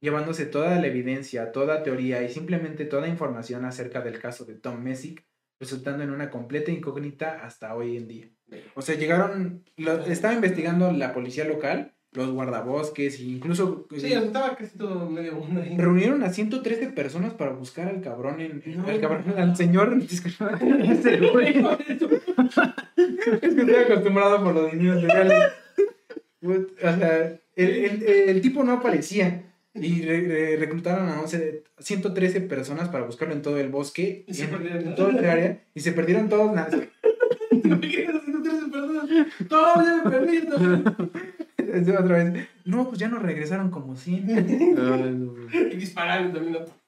Speaker 1: llevándose toda la evidencia, toda teoría y simplemente toda información acerca del caso de Tom Messick, resultando en una completa incógnita hasta hoy en día. O sea, llegaron, lo, estaba investigando la policía local, los guardabosques e incluso
Speaker 2: Sí, o sea, estaba casi todo medio mundo ahí.
Speaker 1: reunieron a 113 personas para buscar al cabrón en,
Speaker 2: No.
Speaker 1: al cabrón, al señor, es que estoy acostumbrado por los niños legales. Put- O sea, el, el, el tipo no aparecía. Y re- re- reclutaron a 11, 113 personas para buscarlo en todo el bosque,
Speaker 2: Y se
Speaker 1: en,
Speaker 2: perdieron.
Speaker 1: en todo el área, y se perdieron todos. na-
Speaker 2: No, ya me perdí. no.
Speaker 1: Otra vez, no, pues ya nos regresaron como 100.
Speaker 3: Ay, no, güey.
Speaker 2: Y dispararon también. ¿no?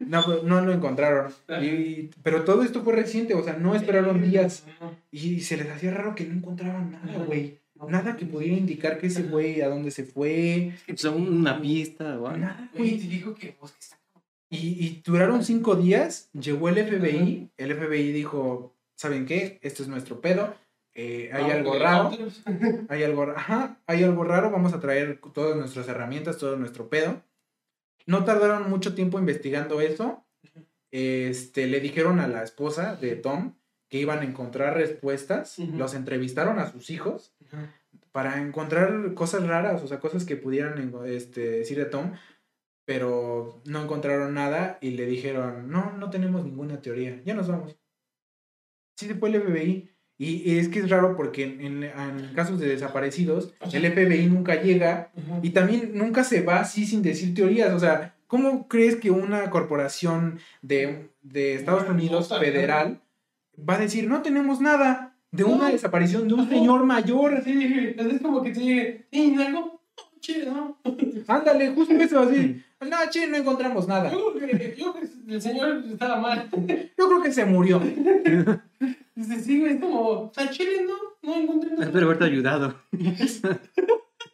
Speaker 1: No, pues, no lo encontraron. Y- pero todo esto fue reciente, o sea, no esperaron días. Y se les hacía raro que no encontraban nada, güey. Nada que pudiera indicar que ese güey a dónde se fue.
Speaker 3: O sea, un- una pista o algo.
Speaker 1: Nada,
Speaker 2: Güey, te digo que bosque está.
Speaker 1: Y, y duraron cinco días, llegó el FBI, el FBI dijo, ¿saben qué? Esto es nuestro pedo, eh, hay
Speaker 2: No,
Speaker 1: algo raro, hay algo, ajá, hay algo raro, vamos a traer todas nuestras herramientas, todo nuestro pedo. No tardaron mucho tiempo investigando eso, este, le dijeron a la esposa de Tom que iban a encontrar respuestas, los entrevistaron a sus hijos para encontrar cosas raras, o sea, cosas que pudieran este, decir a Tom, pero no encontraron nada y le dijeron, no, no tenemos ninguna teoría, ya nos vamos. Sí se fue el FBI. Y, y es que es raro porque en, en- en casos de desaparecidos,
Speaker 2: O sea-
Speaker 1: el FBI nunca llega y también nunca se va así sin decir teorías. O sea, ¿cómo crees que una corporación de, de Estados Unidos federal va a decir, no tenemos nada de una
Speaker 2: No.
Speaker 1: desaparición de un
Speaker 2: Ajá.
Speaker 1: señor mayor?
Speaker 2: Sí, es como que te llegue. ¿Y algo? No, che, no.
Speaker 1: Ándale, justo eso, así. No, che, no encontramos nada.
Speaker 2: Yo creo que, yo creo que el señor estaba mal.
Speaker 1: Yo creo que se murió.
Speaker 2: Dice, sí, es como, o sea, Chile no, no encontré nada.
Speaker 3: Espero haberte ayudado.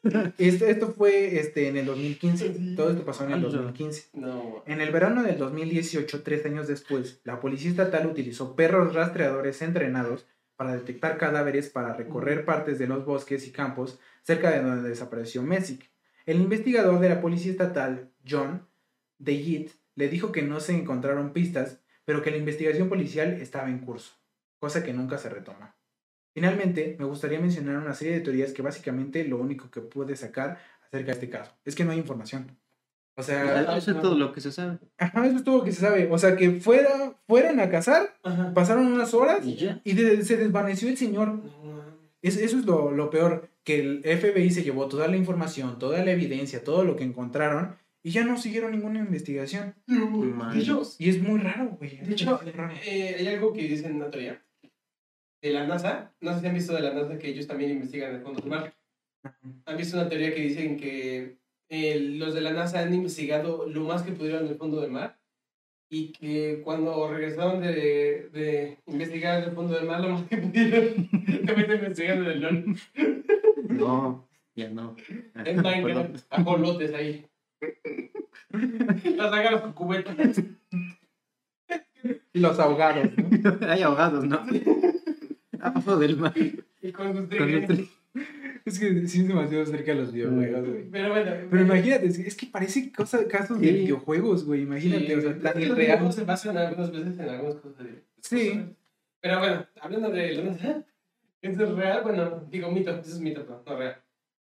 Speaker 1: Esto, esto fue este, en el 2015.
Speaker 2: Sí.
Speaker 1: Todo esto pasó en el
Speaker 3: Anda.
Speaker 1: 2015.
Speaker 2: No,
Speaker 1: En el verano del 2018, tres años después, la policía estatal utilizó perros rastreadores entrenados para detectar cadáveres para recorrer partes de los bosques y campos cerca de donde desapareció Messick. El investigador de la policía estatal, John DeYitt, le dijo que no se encontraron pistas, pero que la investigación policial estaba en curso, cosa que nunca se retomó. Finalmente, me gustaría mencionar una serie de teorías que básicamente lo único que pude sacar acerca de este caso es que no hay información. O sea,
Speaker 3: Eso es todo lo que se sabe.
Speaker 1: Ajá, eso es todo lo que se sabe. O sea, que fuera, fueran a cazar,
Speaker 2: Ajá.
Speaker 1: pasaron unas horas
Speaker 3: Y ya.
Speaker 1: y de- se desvaneció el señor.
Speaker 2: No.
Speaker 1: Es- eso es lo, lo peor, que el FBI se llevó toda la información, toda la evidencia, todo lo que encontraron y ya no siguieron ninguna investigación.
Speaker 2: De hecho,
Speaker 1: Y es muy raro, güey.
Speaker 2: de hecho eh, hay algo que dicen en la teoría de la NASA. No sé si han visto de la NASA que ellos también investigan el fondo del mar. Han visto una teoría que dicen que eh, los de la NASA han investigado lo más que pudieron en el fondo del mar y que cuando regresaron de, de investigar el fondo del mar lo más que pudieron también investigaron el LOL
Speaker 3: No, ya no.
Speaker 2: en Minecraft ajolotes ahí las sacan los cubetas
Speaker 1: Y los ahogados, ¿no?
Speaker 3: Hay ahogados, ¿no? Abajo del mar.
Speaker 2: y
Speaker 1: Es que sí es demasiado cerca de los videojuegos, güey.
Speaker 2: pero bueno
Speaker 1: Pero imagínate, es que parece cosa, casos de
Speaker 3: Sí.
Speaker 1: videojuegos, güey. Imagínate,
Speaker 2: Sí,
Speaker 1: o sea, tan irreal.
Speaker 2: se basan algunas veces en algunas cosas de-
Speaker 1: Sí.
Speaker 2: Pero bueno, hablando de ¿eso es real? Bueno, digo mito, eso es mito, no, no real.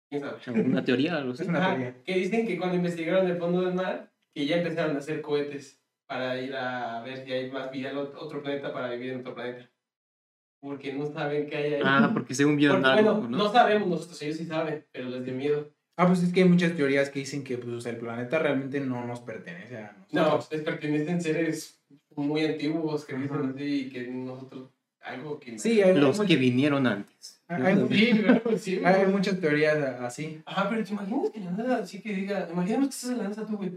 Speaker 2: ¿Quién sabe?
Speaker 3: ¿Alguna teoría? Algo así?
Speaker 1: Es una
Speaker 2: Ajá,
Speaker 1: teoría.
Speaker 2: que dicen que cuando investigaron el fondo del mar, que ya empezaron a hacer cohetes para ir a ver si hay más vida en ot- otro planeta para vivir en otro planeta. Porque no saben qué hay ahí.
Speaker 3: Ah, porque según vieron
Speaker 2: Porque,
Speaker 3: algo,
Speaker 2: bueno,
Speaker 3: ¿no?
Speaker 2: no sabemos nosotros, ellos sí saben, pero les dio miedo.
Speaker 1: Ah, pues es que hay muchas teorías que dicen que pues, o sea, el planeta realmente no nos pertenece a
Speaker 2: No,
Speaker 1: nosotros.
Speaker 2: les pertenecen seres muy antiguos que dicen así y que nosotros algo que...
Speaker 1: Sí, hay,
Speaker 3: Los que vinieron antes.
Speaker 1: hay-
Speaker 2: Sí, claro, sí.
Speaker 1: hay- hay muchas teorías así.
Speaker 2: Ajá, pero te imaginas que la NASA así que diga, imaginemos que estás en la NASA tú, güey.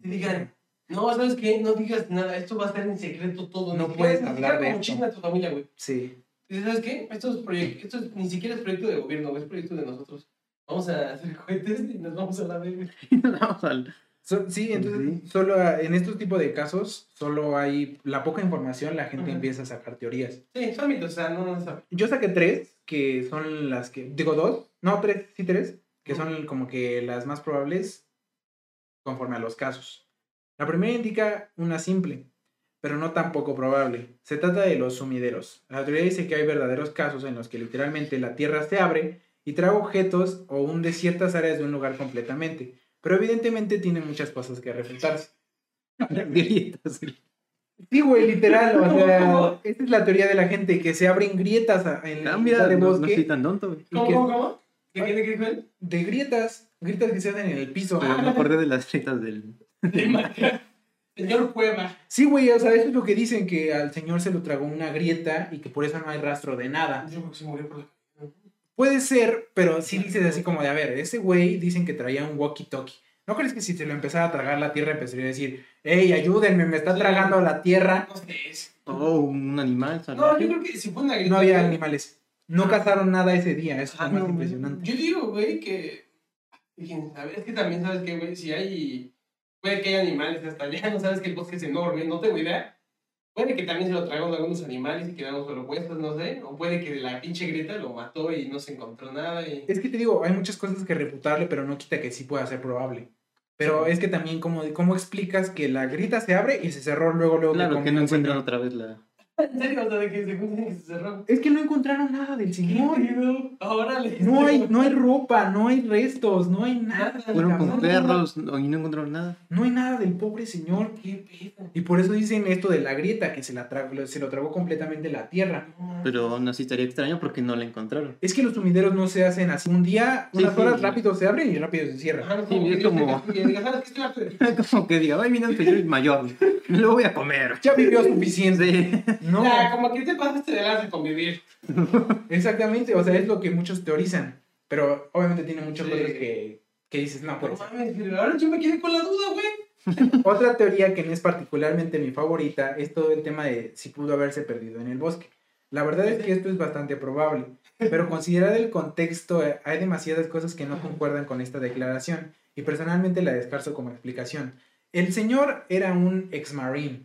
Speaker 2: Te digan, no, ¿sabes qué? No digas nada, esto va a estar en secreto todo.
Speaker 1: No
Speaker 2: ni
Speaker 1: puedes hablar de esto.
Speaker 2: a tu familia, güey.
Speaker 1: Sí.
Speaker 2: Dices, ¿sabes qué? Esto, es proyecto, esto es- ni siquiera es proyecto de gobierno, güey, es proyecto de nosotros. Vamos a hacer cohetes y nos vamos a la verga.
Speaker 3: Vamos al-
Speaker 1: So- sí, entonces
Speaker 3: Sí.
Speaker 1: solo en estos tipos de casos, solo hay la poca información, la gente empieza a sacar teorías.
Speaker 2: Sí, son mitos, o sea, no, no sabe.
Speaker 1: Yo saqué tres, que son las que, digo dos, no tres, sí tres, que son como que las más probables conforme a los casos. La primera indica una simple, pero no tan poco probable. Se trata de los sumideros. La teoría dice que hay verdaderos casos en los que literalmente la Tierra se abre y trae objetos o hunde ciertas áreas de un lugar completamente, pero evidentemente tiene muchas cosas que refutarse.
Speaker 3: grietas.
Speaker 1: Sí, güey, literal, o
Speaker 2: ¿Cómo,
Speaker 1: sea, esta es la teoría de la gente, que se abren grietas a- en la
Speaker 3: Ah,
Speaker 1: mitad de
Speaker 3: no, no
Speaker 1: bosque.
Speaker 3: soy tan tonto. güey.
Speaker 1: ¿Y
Speaker 2: ¿Cómo, cómo? ¿Qué quiere que él?
Speaker 1: de grietas, grietas que se hacen en el piso.
Speaker 3: Pero me acordé de las grietas del...
Speaker 2: Señor Cueva.
Speaker 1: Sí, güey, o sea, eso es lo que dicen, que al señor se lo tragó una grieta y que por eso no hay rastro de nada.
Speaker 2: Yo creo que se murió por la...
Speaker 1: Puede ser, pero sí dices así como de, a ver, ese güey dicen que traía un walkie-talkie. ¿No crees que si se lo empezara a tragar la tierra empezaría a decir, hey, ayúdenme, me está tragando la tierra?
Speaker 2: No sé. es-
Speaker 3: Oh, un animal.
Speaker 2: No,
Speaker 3: salvaje.
Speaker 2: yo creo que si fue una grieta...
Speaker 1: No había animales. No cazaron nada ese día, eso es
Speaker 2: Ah,
Speaker 1: lo más
Speaker 2: no,
Speaker 1: impresionante.
Speaker 2: Yo digo, güey, que. Fíjense, es que también sabes que, güey, si hay. Puede que hay animales hasta allá, no sabes que el bosque es enorme, no tengo idea. Puede que también se lo tragaron algunos animales y quedaron solo puestos, no sé. O puede que la pinche grieta lo mató y no se encontró nada. Y...
Speaker 1: Es que te digo, hay muchas cosas que refutarle, pero no quita que sí pueda ser probable. Pero es que también, ¿cómo, cómo explicas que la grieta se abre y se cerró luego, luego?
Speaker 3: Claro,
Speaker 1: comió
Speaker 3: que no encuentran otra vez la...
Speaker 2: En serio, o sea, de que se cuentan que se cerró.
Speaker 1: Es que no encontraron nada del señor.
Speaker 2: Órale.
Speaker 1: No hay, no hay ropa, no hay restos, no hay nada.
Speaker 3: Fueron con perros no- y no encontraron nada.
Speaker 1: No hay nada del pobre señor.
Speaker 2: ¿Qué pedo?
Speaker 1: Y por eso dicen esto de la grieta, que se, la tra- se lo tragó completamente la tierra.
Speaker 3: Pero aún así estaría extraño porque no la encontraron.
Speaker 1: Es que los sumideros no se hacen así. Un día,
Speaker 3: Sí,
Speaker 1: unas
Speaker 3: sí.
Speaker 1: horas rápido se abren y rápido se cierran.
Speaker 3: Sí, es como-
Speaker 2: de.
Speaker 3: Como que diga, ay, mira un señor mayor, me lo voy a comer.
Speaker 1: Ya vivió suficiente. No,
Speaker 2: Ya, como que te pasaste de lanza de convivir.
Speaker 1: exactamente. O sea, es lo que muchos teorizan. Pero obviamente tiene muchas
Speaker 2: Sí.
Speaker 1: cosas que, que dices, no puede
Speaker 2: No ahora yo me quedé con la duda, güey.
Speaker 1: Otra teoría que no es particularmente mi favorita es todo el tema de si pudo haberse perdido en el bosque. La verdad es que esto es bastante probable, pero considerado el contexto, eh, hay demasiadas cosas que no concuerdan con esta declaración y personalmente la descarto como explicación. El señor era un ex-marine,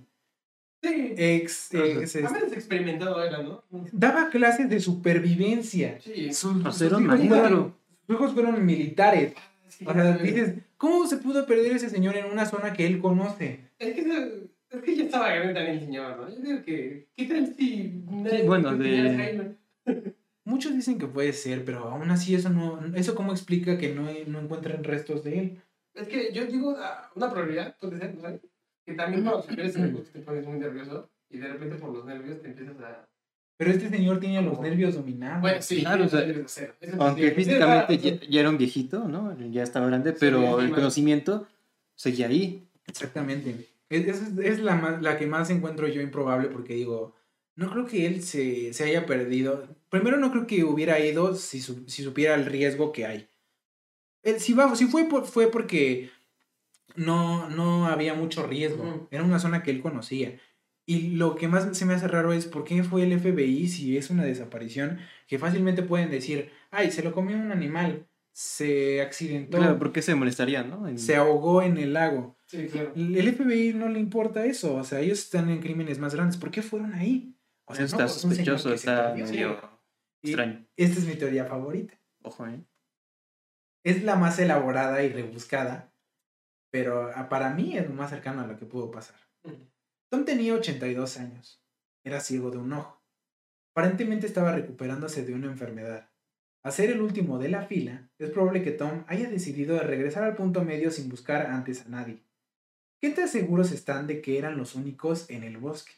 Speaker 2: Sí.
Speaker 1: ex, ex-
Speaker 2: menos experimentado era, ¿no?
Speaker 1: daba clases de supervivencia.
Speaker 2: Sí.
Speaker 1: Sus, sus hijos fueron- sus hijos fueron militares.
Speaker 2: Sí,
Speaker 1: O sea,
Speaker 2: sí.
Speaker 1: dices, ¿cómo se pudo perder ese señor en una zona que él conoce?
Speaker 2: Es que, es que ya estaba grande también el señor, ¿no? Yo digo que. ¿Qué tal si.? nadie-
Speaker 3: bueno, de-?
Speaker 1: Muchos dicen que puede ser, pero aún así eso no, eso cómo explica que no, no encuentren restos de él.
Speaker 2: Es que yo digo, ah, una probabilidad puede ser, ¿no? Que también cuando te pierdes en el te pones muy nervioso y de repente por los nervios te empiezas a.
Speaker 1: Pero este señor tenía los nervios dominados.
Speaker 2: Bueno, sí,
Speaker 3: Claro, o sea, Aunque
Speaker 2: sí,
Speaker 3: físicamente
Speaker 2: sí,
Speaker 3: ya, ya era un viejito, ¿no? Ya estaba grande, pero
Speaker 2: sí,
Speaker 3: el conocimiento seguía ahí.
Speaker 1: Exactamente. Es, es- es la, la que más encuentro yo improbable porque digo, no creo que él se, se haya perdido. Primero, no creo que hubiera ido si, su- si supiera el riesgo que hay. Él, si, va, si fue, por- fue porque no, no había mucho riesgo. Era una zona que él conocía. Y lo que más se me hace raro es por qué fue el FBI si es una desaparición que fácilmente pueden decir, ay, se lo comió un animal, se accidentó,
Speaker 3: Claro, ¿por qué se molestaría, no? En-
Speaker 1: se ahogó en el lago.
Speaker 2: Sí, claro.
Speaker 1: El FBI no le importa eso, o sea, ellos están en crímenes más grandes. ¿Por qué fueron ahí? O sea,
Speaker 3: está
Speaker 1: no señor
Speaker 3: sospechoso, está medio extraño.
Speaker 1: Esta es mi teoría favorita.
Speaker 3: Ojo, ¿eh?
Speaker 1: Es la más elaborada y rebuscada, pero ah, para mí es lo más cercano a lo que pudo pasar. Tom tenía 82 años. Era ciego de un ojo. Aparentemente estaba recuperándose de una enfermedad. A ser el último de la fila, es probable que Tom haya decidido regresar al punto medio sin buscar antes a nadie. ¿Qué tan seguros están de que eran los únicos en el bosque?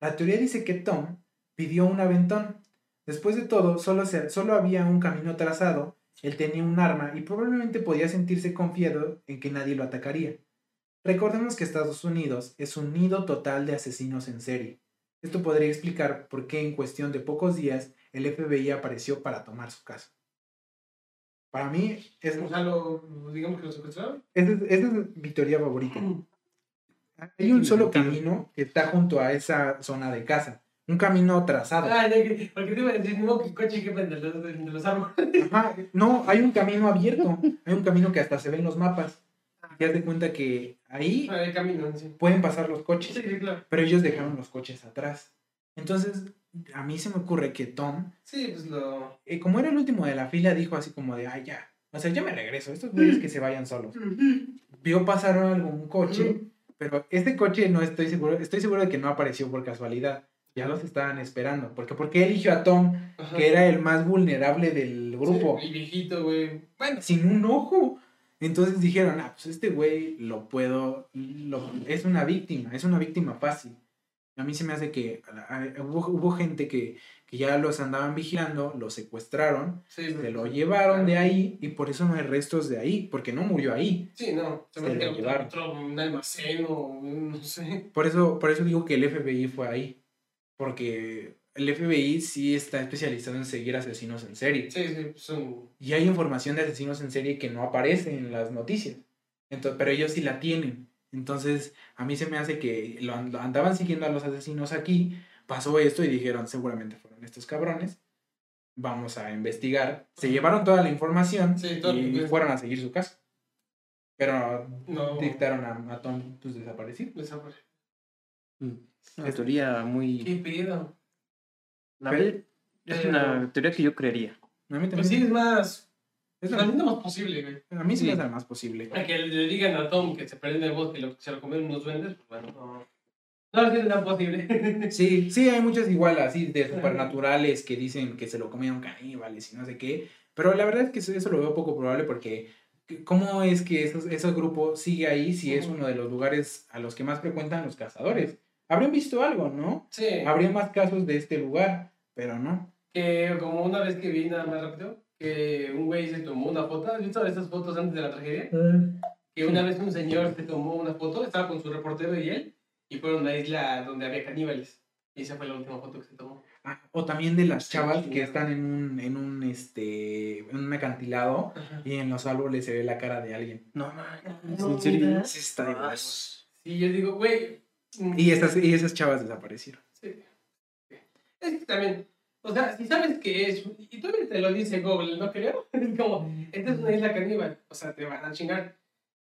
Speaker 1: La teoría dice que Tom pidió un aventón. Después de todo, solo, se- solo había un camino trazado, él tenía un arma y probablemente podía sentirse confiado en que nadie lo atacaría. Recordemos que Estados Unidos es un nido total de asesinos en serie. Esto podría explicar por qué en cuestión de pocos días el FBI apareció para tomar su caso. Para mí, es,
Speaker 2: O sea, lo, digamos que lo secuestraron.
Speaker 1: esa es, esa es mi teoría favorita. Hay un solo camino que está junto a esa zona de casa. Un camino trazado.
Speaker 2: Ah, porque te coche que de los, de los árboles.
Speaker 1: Ajá, No, hay un camino abierto. Hay un camino que hasta se ve en los mapas. Y haz de cuenta que ahí
Speaker 2: Ah, camino, sí.
Speaker 1: pueden pasar los
Speaker 2: Sí,
Speaker 1: coches.
Speaker 2: sí, claro.
Speaker 1: pero ellos dejaron los coches atrás. Entonces, a mí se me ocurre que Tom,
Speaker 2: Sí, pues lo.
Speaker 1: eh, como era el último de la fila, dijo así como de, ay, ya, o sea, ya me regreso, estos güeyes que se vayan solos. Vio pasar algún coche, pero este coche no estoy seguro, estoy seguro de que no apareció por casualidad. Ya los estaban esperando. Porque porque eligió a Tom,
Speaker 2: Ajá.
Speaker 1: que era el más vulnerable del grupo,
Speaker 2: Sí, y viejito, güey. Bueno,
Speaker 1: sin un ojo. Entonces dijeron, ah, pues este güey lo puedo, lo- es una víctima, es una víctima fácil. A mí se me hace que hubo, hubo gente que, que ya los andaban vigilando, lo secuestraron,
Speaker 2: sí,
Speaker 1: se lo llevaron de ahí y por eso no hay restos de ahí, porque no murió ahí.
Speaker 2: Sí, no. Se
Speaker 1: Se
Speaker 2: me
Speaker 1: lo llevaron.
Speaker 2: otro, un almacén o no sé.
Speaker 1: Por eso, por eso digo que el FBI fue ahí, porque el FBI sí está especializado en seguir asesinos en serie.
Speaker 2: Sí, sí, son.
Speaker 1: Y hay información de asesinos en serie que no aparece en las noticias. Entonces, pero ellos sí la tienen. Entonces, a mí se me hace que lo and- andaban siguiendo a los asesinos aquí, pasó esto y dijeron, seguramente fueron estos cabrones, vamos a investigar. Se llevaron toda la información
Speaker 2: Sí, todo lo
Speaker 1: y fueron a seguir su caso. Pero
Speaker 2: No.
Speaker 1: dictaron a, a Tom pues, desaparecido.
Speaker 2: Desapareció.
Speaker 3: Una teoría muy...
Speaker 2: ¿Qué pedo?
Speaker 3: A ver, es
Speaker 2: Pero-
Speaker 3: una teoría que yo creería.
Speaker 1: A mí también.
Speaker 2: Pues sí, es más.
Speaker 1: es la-
Speaker 2: lo más posible, güey.
Speaker 1: a mí sí es la más posible.
Speaker 2: A que le digan a Tom que se perdió en el bosque y lo, se lo comieron unos duendes, pues bueno, no. No, es tan posible.
Speaker 1: Sí, sí, hay muchas igual así de supernaturales que dicen que se lo comieron caníbales y no sé qué. Pero la verdad es que eso, eso lo veo poco probable porque ¿cómo es que esos, ese grupo sigue ahí si es uno de los lugares a los que más frecuentan los cazadores? Habrían visto algo, ¿no?
Speaker 2: Sí.
Speaker 1: Habría más casos de este lugar, pero no.
Speaker 2: Que como una vez que vi nada más rápido, que un güey se tomó una foto. ¿Has visto esas fotos antes de la tragedia? Que una vez un señor se tomó una foto, estaba con su reportero y él, y fueron a una isla donde había caníbales. Y esa fue la última foto que se tomó.
Speaker 1: Ah, o también de las chavas
Speaker 2: sí.
Speaker 1: que están en un, en un, este, en un acantilado y en los árboles se ve la cara de alguien.
Speaker 3: No, man.
Speaker 2: No,
Speaker 3: ¿En serio?
Speaker 1: Sí, está de.
Speaker 2: Sí, yo digo, güey. Mm,
Speaker 1: Y esas, y esas chavas desaparecieron.
Speaker 2: Sí. Es que también, o sea, si sabes que es, y tú te lo dice Google, ¿no creo? Es como, esta es una isla caníbal, o sea, te van a chingar.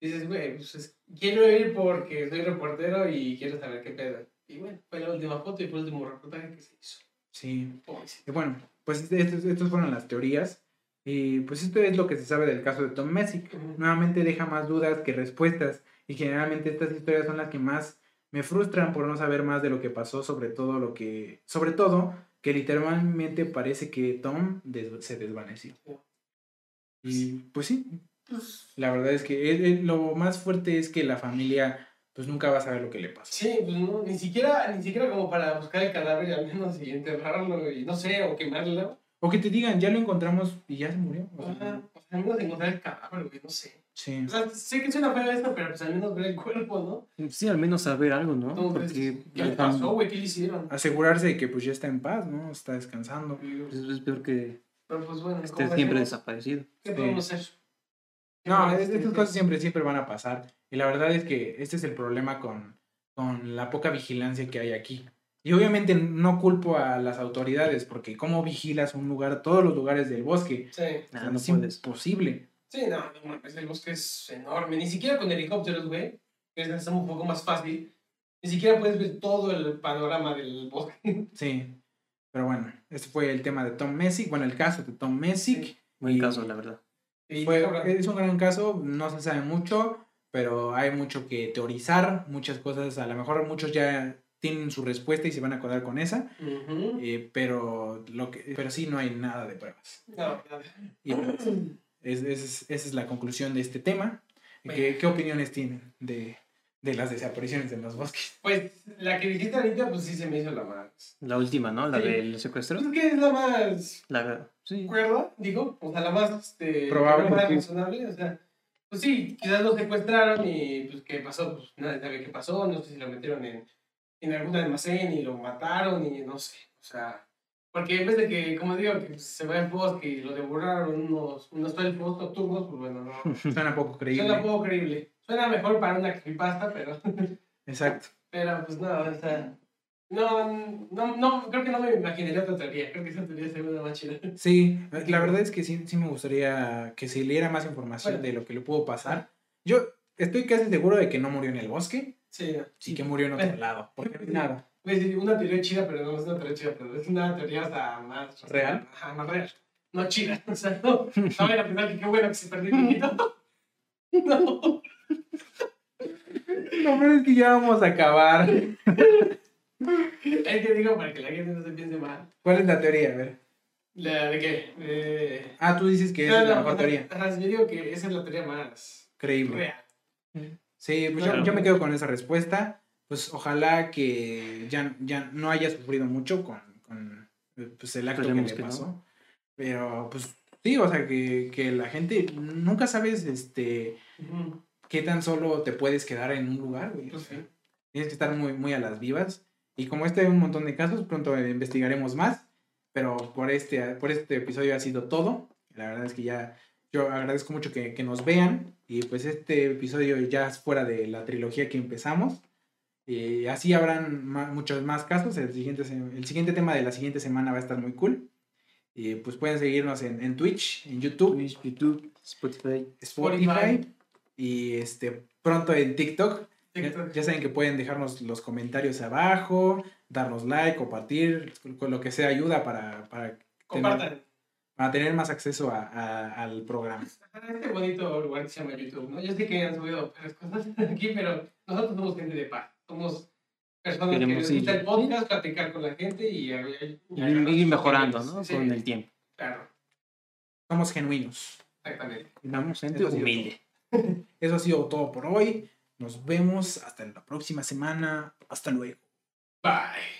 Speaker 2: Dices, güey, pues es- quiero ir porque soy reportero y quiero saber qué pedo. Y bueno, fue la última foto y fue el último reportaje que se hizo.
Speaker 1: Sí.
Speaker 2: Pobrecito.
Speaker 1: Y bueno, pues estos, estos fueron las teorías. Y pues esto es lo que se sabe del caso de Tom Messick.
Speaker 2: Ujú.
Speaker 1: Nuevamente deja más dudas que respuestas. Y generalmente estas historias son las que más me frustran por no saber más de lo que pasó, sobre todo lo que. Sobre todo, que literalmente parece que Tom des- se desvaneció. Y pues sí,
Speaker 2: Pues,
Speaker 1: la verdad es que es- es- lo más fuerte es que la familia pues nunca va a saber lo que le pasó.
Speaker 2: sí, pues no, ni siquiera, ni siquiera como para buscar el cadáver y al menos y enterrarlo y no sé, o quemarlo.
Speaker 1: O que te digan, ya lo encontramos y ya se murió. O sea,
Speaker 2: Ajá, o sea, al menos encontrar el cadáver, güey, no sé.
Speaker 1: Sí.
Speaker 2: O sea, sé que suena feo esto, pero pues al menos ver el cuerpo, ¿no?
Speaker 3: Sí, al menos saber algo, ¿no?
Speaker 2: Entonces,
Speaker 3: Porque
Speaker 2: ¿qué le pasó, güey? ¿Qué le hicieron?
Speaker 1: Asegurarse de que pues ya está en paz, ¿no? Está descansando.
Speaker 3: pues, es peor que
Speaker 2: Pero pues bueno,
Speaker 3: esté
Speaker 2: ¿cómo
Speaker 3: siempre
Speaker 2: hacemos?
Speaker 3: desaparecido.
Speaker 2: ¿Qué
Speaker 1: Sí.
Speaker 2: podemos hacer? ¿Qué
Speaker 1: No, es- estas cosas siempre, siempre van a pasar. Y la verdad es que este es el problema con, con la poca vigilancia que hay aquí. Y obviamente no culpo a las autoridades, porque ¿cómo vigilas un lugar, todos los lugares del bosque?
Speaker 2: Sí,
Speaker 1: O sea,
Speaker 3: no
Speaker 1: es
Speaker 3: puedes.
Speaker 1: imposible.
Speaker 2: Sí, no, no mames, el bosque es enorme. Ni siquiera con helicópteros, güey, que es un poco más fácil. Ni siquiera puedes ver todo el panorama del bosque.
Speaker 1: Sí. Pero bueno, este fue el tema de Tom Messick. Bueno, el caso de Tom Messick.
Speaker 2: Sí.
Speaker 3: Buen
Speaker 1: Y-
Speaker 3: caso, la verdad.
Speaker 2: Y
Speaker 1: Fue- es un gran caso, no se sabe mucho, pero hay mucho que teorizar, muchas cosas, a lo mejor muchos ya tienen su respuesta y se van a acordar con esa, eh, pero, lo que, pero sí no hay nada de pruebas.
Speaker 2: No, nada.
Speaker 1: Y pues, es- es- esa es la conclusión de este tema. ¿Qué, qué opiniones tienen de, de las desapariciones en los bosques?
Speaker 2: Pues la que dijiste ahorita, pues sí se me hizo la más.
Speaker 3: La última, ¿no? La
Speaker 2: Sí.
Speaker 3: del secuestro.
Speaker 2: Pues que es la más
Speaker 3: La, sí.
Speaker 2: cuerda, digo, o sea, la más este,
Speaker 1: Probable.
Speaker 2: la más razonable, o sea, pues sí, quizás lo secuestraron y pues qué pasó, pues nadie sabe qué pasó, no sé si lo metieron en, en algún almacén y lo mataron y no sé, o sea, porque en vez de que, como digo, que se va al bosque y lo devoraron unos, unos elfos nocturnos, pues bueno, no,
Speaker 1: Suena poco creíble.
Speaker 2: suena poco creíble, suena mejor para una creepypasta, pero,
Speaker 1: Exacto.
Speaker 2: pero pues no, o sea, no, no, no, creo que no me imaginaría otra teoría, creo que esa teoría sería una más chida.
Speaker 1: Sí, la verdad es que sí, sí me gustaría que se leera más información
Speaker 2: Bueno.
Speaker 1: de lo que le pudo pasar. Yo estoy casi seguro de que no murió en el bosque,
Speaker 2: Sí,
Speaker 1: sí que murió en otro
Speaker 2: Bueno.
Speaker 1: lado. Porque nada.
Speaker 2: Pues una teoría chida, pero no es una teoría chida, pero es una teoría hasta más...
Speaker 1: ¿Real?
Speaker 2: Ajá, más real. No chida, o sea, no. No vayan a pensar que qué bueno que se perdió el niñito. No.
Speaker 1: No, pero es que ya vamos a acabar.
Speaker 2: Es que digo para que la gente no se piense mal.
Speaker 1: ¿Cuál es la teoría? A ver.
Speaker 2: ¿La de qué? Eh...
Speaker 1: Ah, tú dices que
Speaker 2: no,
Speaker 1: esa es la mejor teoría.
Speaker 2: Ajá, yo digo que esa es la teoría más
Speaker 1: Creíble.
Speaker 2: real.
Speaker 1: Sí, pues yo me quedo con esa respuesta. Pues ojalá que ya, ya no haya sufrido mucho con, con pues, el acto
Speaker 3: Esperemos
Speaker 1: que
Speaker 3: que
Speaker 1: le
Speaker 3: no.
Speaker 1: pasó. Pero pues sí, o sea, que, que la gente nunca sabes este qué tan solo te puedes quedar en un lugar, güey. O
Speaker 2: Pues
Speaker 1: sea,
Speaker 2: sí.
Speaker 1: Tienes que estar muy, muy a las vivas. Y como este hay un montón de casos, pronto investigaremos más. Pero por este, por este episodio ha sido todo. La verdad es que ya yo agradezco mucho que, que nos vean. Y pues este episodio ya es fuera de la trilogía que empezamos. Y así habrán ma- muchos más casos. El siguiente, el siguiente tema de la siguiente semana va a estar muy cool. Y pues pueden seguirnos en, en Twitch, en YouTube,
Speaker 3: Twitch, YouTube, Spotify.
Speaker 1: Spotify,
Speaker 2: Spotify.
Speaker 1: y este pronto en TikTok. Ya,
Speaker 2: TikTok.
Speaker 1: ya saben que pueden dejarnos los comentarios abajo, darnos like, compartir, con lo que sea ayuda para, para, tener, para tener más acceso a- a- al programa.
Speaker 2: Ajá, Este bonito lugar que se llama YouTube, ¿no? Yo sé que han subido varias cosas aquí, pero nosotros somos gente de paz. Somos personas que les
Speaker 3: ir-
Speaker 2: gusta el podcast, platicar con la gente y, y- y
Speaker 3: Y ir mejorando. ¿no?
Speaker 2: Sí,
Speaker 3: Con el tiempo.
Speaker 2: Claro,
Speaker 1: Somos genuinos.
Speaker 2: exactamente.
Speaker 3: Vamos, gente
Speaker 1: Eso
Speaker 3: humilde.
Speaker 1: Eso ha sido todo por hoy. Nos vemos hasta la próxima semana. Hasta luego.
Speaker 2: Bye.